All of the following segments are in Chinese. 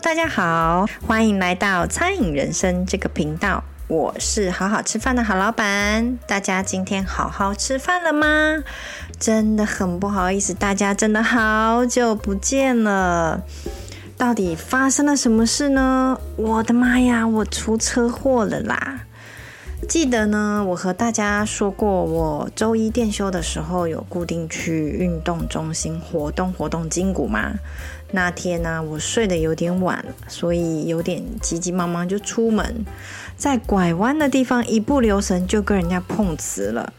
大家好，欢迎来到餐饮人生这个频道。我是好好吃饭的好老板。大家今天好好吃饭了吗？真的很不好意思，大家真的好久不见了。到底发生了什么事呢？我的妈呀，我出车祸了啦！记得呢，我和大家说过，我周一店休的时候有固定去运动中心活动活动筋骨吗？那天呢，我睡得有点晚，所以有点急急忙忙就出门，在拐弯的地方一不留神就跟人家碰瓷了。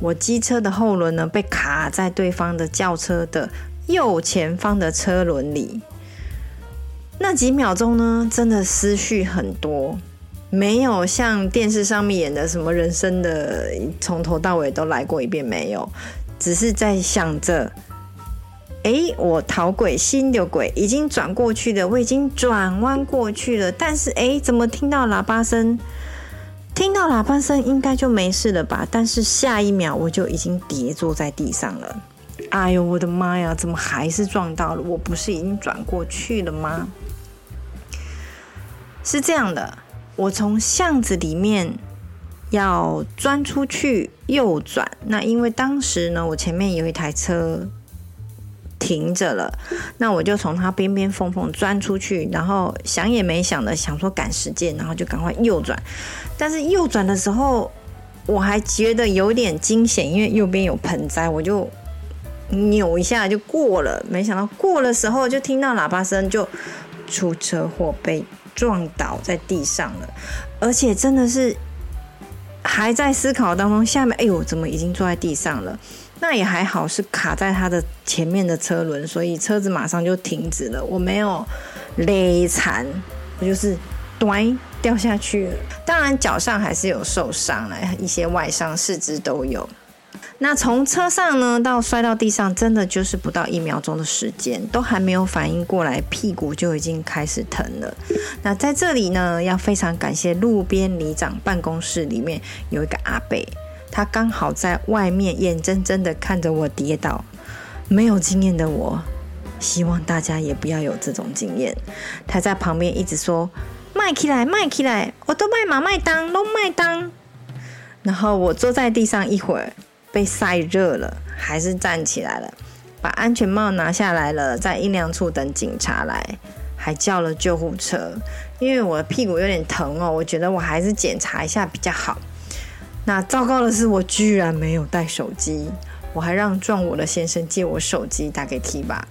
我机车的后轮呢，被卡在对方的轿车的右前方的车轮里。那几秒钟呢，真的思绪很多，没有像电视上面演的什么人生的从头到尾都来过一遍，没有，只是在想着。诶，我逃鬼，心有鬼，已经转过去了，我已经转弯过去了。但是，诶，怎么听到喇叭声？听到喇叭声应该就没事了吧？但是下一秒我就已经跌坐在地上了。哎呦，我的妈呀！怎么还是撞到了？我不是已经转过去了吗？是这样的，我从巷子里面要钻出去右转。那因为当时呢，我前面有一台车。停着了，那我就从它边边缝缝钻出去，然后想也没想的想说赶时间，然后就赶快右转。但是右转的时候，我还觉得有点惊险，因为右边有盆栽，我就扭一下就过了。没想到过的时候就听到喇叭声，就出车祸被撞倒在地上了，而且真的是还在思考当中。下面哎呦，怎么已经坐在地上了？那也还好，是卡在他的前面的车轮，所以车子马上就停止了。我没有勒残，我就是咚掉下去了。当然脚上还是有受伤了，一些外伤，四肢都有。那从车上呢到摔到地上，真的就是不到一秒钟的时间，都还没有反应过来，屁股就已经开始疼了。那在这里呢，要非常感谢路边里长办公室里面有一个阿伯。他刚好在外面眼睁睁的看着我跌倒，没有经验的我，希望大家也不要有这种经验。他在旁边一直说：“卖起来，卖起来，我都卖嘛卖当，都卖当。”然后我坐在地上一会儿，被晒热了，还是站起来了，把安全帽拿下来了，在阴凉处等警察来，还叫了救护车，因为我的屁股有点疼哦，我觉得我还是检查一下比较好。那糟糕的是，我居然没有带手机，我还让撞我的先生借我手机打给 T 吧。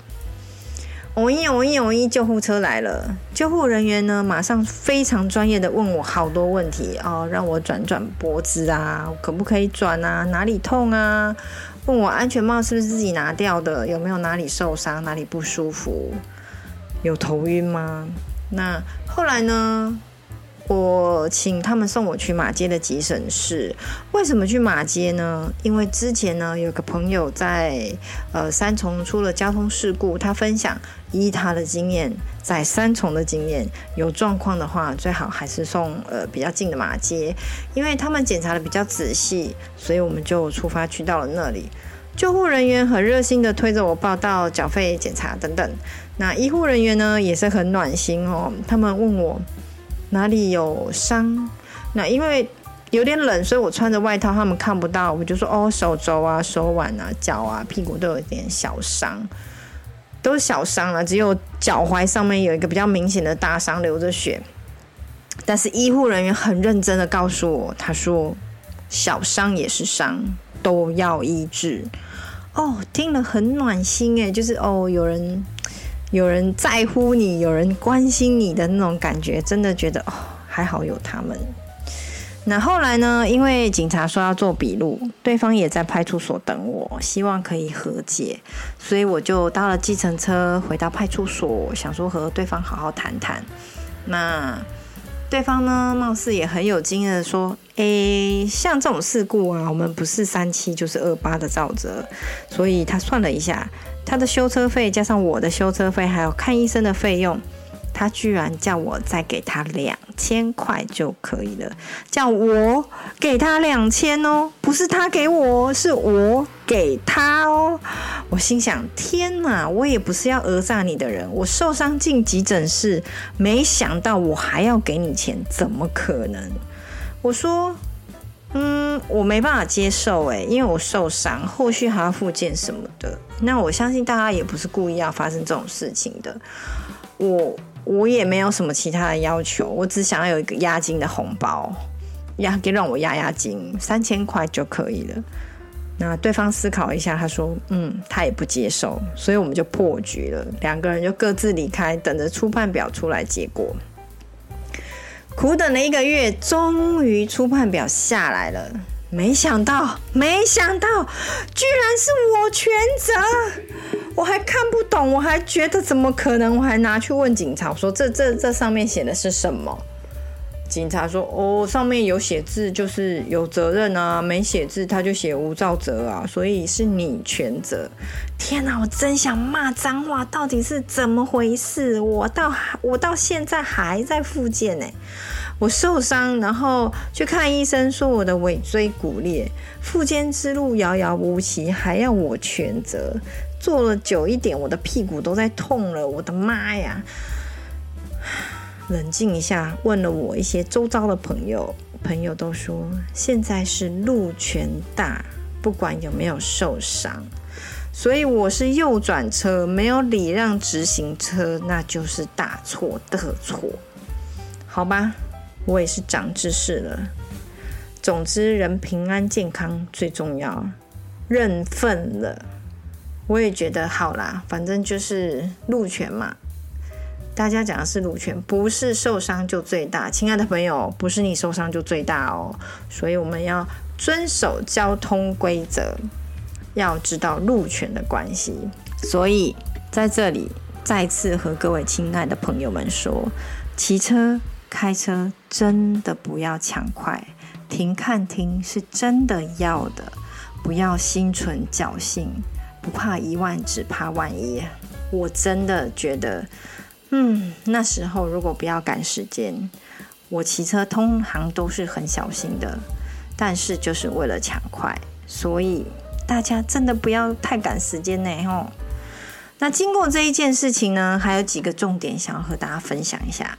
我一我一我一，救护车来了，救护人员呢马上非常专业的问我好多问题哦，让我转转脖子啊，可不可以转啊？哪里痛啊？问我安全帽是不是自己拿掉的？有没有哪里受伤？哪里不舒服？有头晕吗？那后来呢？请他们送我去马街的急诊室。为什么去马街呢？因为之前呢，有个朋友在呃三重出了交通事故，他分享依他的经验，在三重的经验，有状况的话，最好还是送呃比较近的马街，因为他们检查的比较仔细，所以我们就出发去到了那里。救护人员很热心的推着我报到、缴费、检查等等。那医护人员呢，也是很暖心哦，他们问我。哪里有伤？那因为有点冷，所以我穿着外套，他们看不到。我就说哦，手肘啊、手腕啊、脚啊、屁股都有点小伤，都是小伤了。只有脚踝上面有一个比较明显的大伤，流着血。但是医护人员很认真的告诉我，他说小伤也是伤，都要医治。哦，听了很暖心诶，就是哦，有人。有人在乎你，有人关心你的那种感觉，真的觉得哦，还好有他们。那后来呢？因为警察说要做笔录，对方也在派出所等我，希望可以和解，所以我就搭了计程车回到派出所，想说和对方好好谈谈。那对方呢，貌似也很有经验的说：“诶，像这种事故啊，我们不是三七就是二八的肇责。”所以他算了一下。他的修车费加上我的修车费，还有看医生的费用，他居然叫我再给他两千块就可以了。叫我给他两千哦，不是他给我，是我给他哦。我心想：天哪，我也不是要讹诈你的人。我受伤进急诊室，没想到我还要给你钱，怎么可能？我说。嗯，我没办法接受诶，因为我受伤，后续还要复健什么的。那我相信大家也不是故意要发生这种事情的。我我也没有什么其他的要求，我只想要有一个押金的红包，押给让我押押金，三千块就可以了。那对方思考一下，他说：“嗯，他也不接受，所以我们就破局了，两个人就各自离开，等着初判表出来结果。”苦等了一个月，终于初判表下来了。没想到，没想到，居然是我全责！我还看不懂，我还觉得怎么可能？我还拿去问警察，我说这这这上面写的是什么？警察说：“哦，上面有写字，就是有责任啊；没写字，他就写无照责啊。所以是你全责。”天哪，我真想骂脏话！到底是怎么回事？我到我到现在还在复健呢。我受伤，然后去看医生，说我的尾椎骨裂，复健之路遥遥无期，还要我全责。坐了久一点，我的屁股都在痛了。我的妈呀！冷静一下，问了我一些周遭的朋友，朋友都说现在是路权大，不管有没有受伤，所以我是右转车，没有礼让直行车，那就是大错特错。好吧，我也是长知识了。总之，人平安健康最重要，认份了。我也觉得好啦，反正就是路权嘛。大家讲的是路权，不是受伤就最大。亲爱的朋友，不是你受伤就最大哦。所以我们要遵守交通规则，要知道路权的关系。所以在这里再次和各位亲爱的朋友们说：骑车、开车真的不要抢快，停看停是真的要的，不要心存侥幸，不怕一万，只怕万一。我真的觉得。嗯，那时候如果不要赶时间，我骑车通常都是很小心的，但是就是为了抢快，所以大家真的不要太赶时间呢，吼。那经过这一件事情呢，还有几个重点想要和大家分享一下。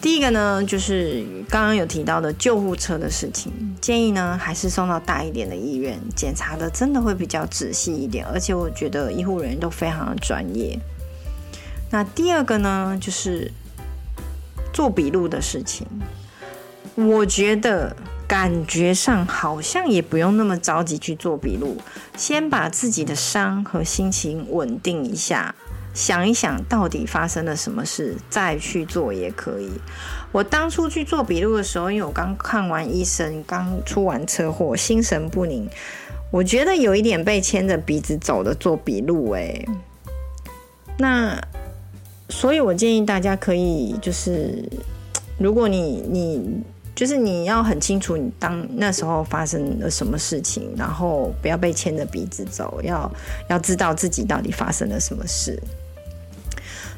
第一个呢，就是刚刚有提到的救护车的事情，建议呢还是送到大一点的医院，检查的真的会比较仔细一点，而且我觉得医护人员都非常的专业。那第二个呢，就是做笔录的事情。我觉得感觉上好像也不用那么着急去做笔录，先把自己的伤和心情稳定一下，想一想到底发生了什么事，再去做也可以。我当初去做笔录的时候，因为我刚看完医生，刚出完车祸，心神不宁，我觉得有一点被牵着鼻子走的做笔录，哎，那。所以，我建议大家可以就是，如果你你就是你要很清楚你当那时候发生了什么事情，然后不要被牵着鼻子走，要要知道自己到底发生了什么事。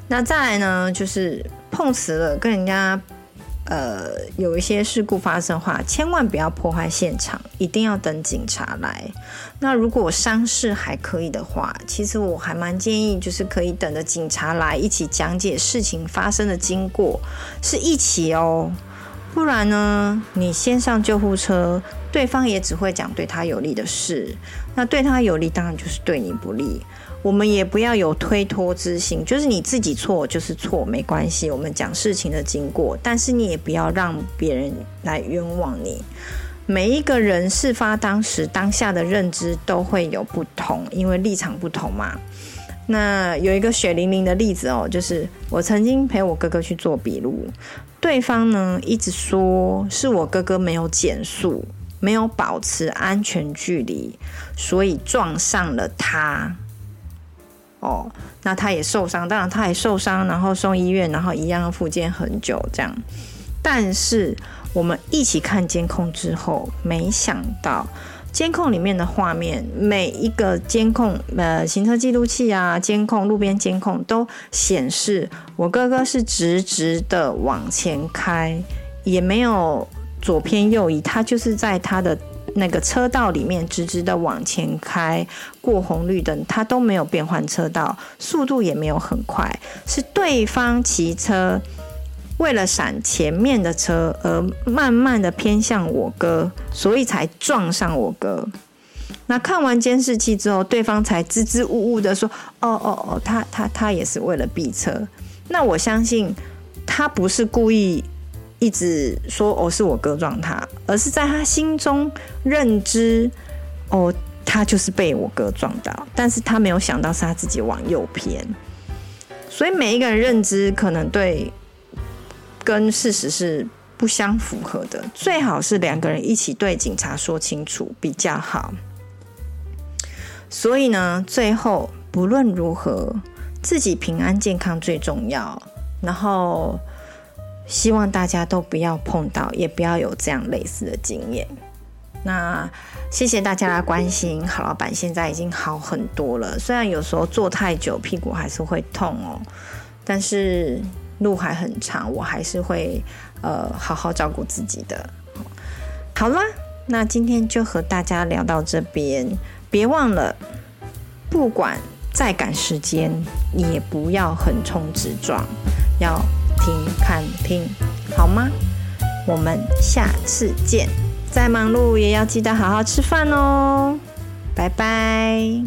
那再来呢，就是碰瓷了，跟人家。呃，有一些事故发生的话，千万不要破坏现场，一定要等警察来。那如果伤势还可以的话，其实我还蛮建议，就是可以等着警察来一起讲解事情发生的经过，是一起哦。不然呢，你先上救护车，对方也只会讲对他有利的事，那对他有利，当然就是对你不利。我们也不要有推脱之心，就是你自己错就是错，没关系。我们讲事情的经过，但是你也不要让别人来冤枉你。每一个人事发当时当下的认知都会有不同，因为立场不同嘛。那有一个血淋淋的例子哦，就是我曾经陪我哥哥去做笔录，对方呢一直说是我哥哥没有减速，没有保持安全距离，所以撞上了他。哦，那他也受伤，当然他也受伤，然后送医院，然后一样要复健很久这样。但是我们一起看监控之后，没想到监控里面的画面，每一个监控，呃，行车记录器啊，监控路边监控都显示我哥哥是直直的往前开，也没有左偏右移，他就是在他的那个车道里面直直的往前开，过红绿灯他都没有变换车道，速度也没有很快，是对方骑车。为了闪前面的车而慢慢的偏向我哥，所以才撞上我哥。那看完监视器之后，对方才支支吾吾的说：“哦哦哦，他他他也是为了避车。”那我相信他不是故意一直说“哦，是我哥撞他”，而是在他心中认知：“哦，他就是被我哥撞到。”但是他没有想到是他自己往右偏。所以每一个人认知可能对。跟事实是不相符合的，最好是两个人一起对警察说清楚比较好。所以呢，最后不论如何，自己平安健康最重要。然后希望大家都不要碰到，也不要有这样类似的经验。那谢谢大家的关心，郝老板现在已经好很多了，虽然有时候坐太久屁股还是会痛哦，但是。路还很长，我还是会呃好好照顾自己的。好啦，那今天就和大家聊到这边，别忘了，不管再赶时间，也不要横冲直撞，要听看听，好吗？我们下次见，再忙碌也要记得好好吃饭哦，拜拜。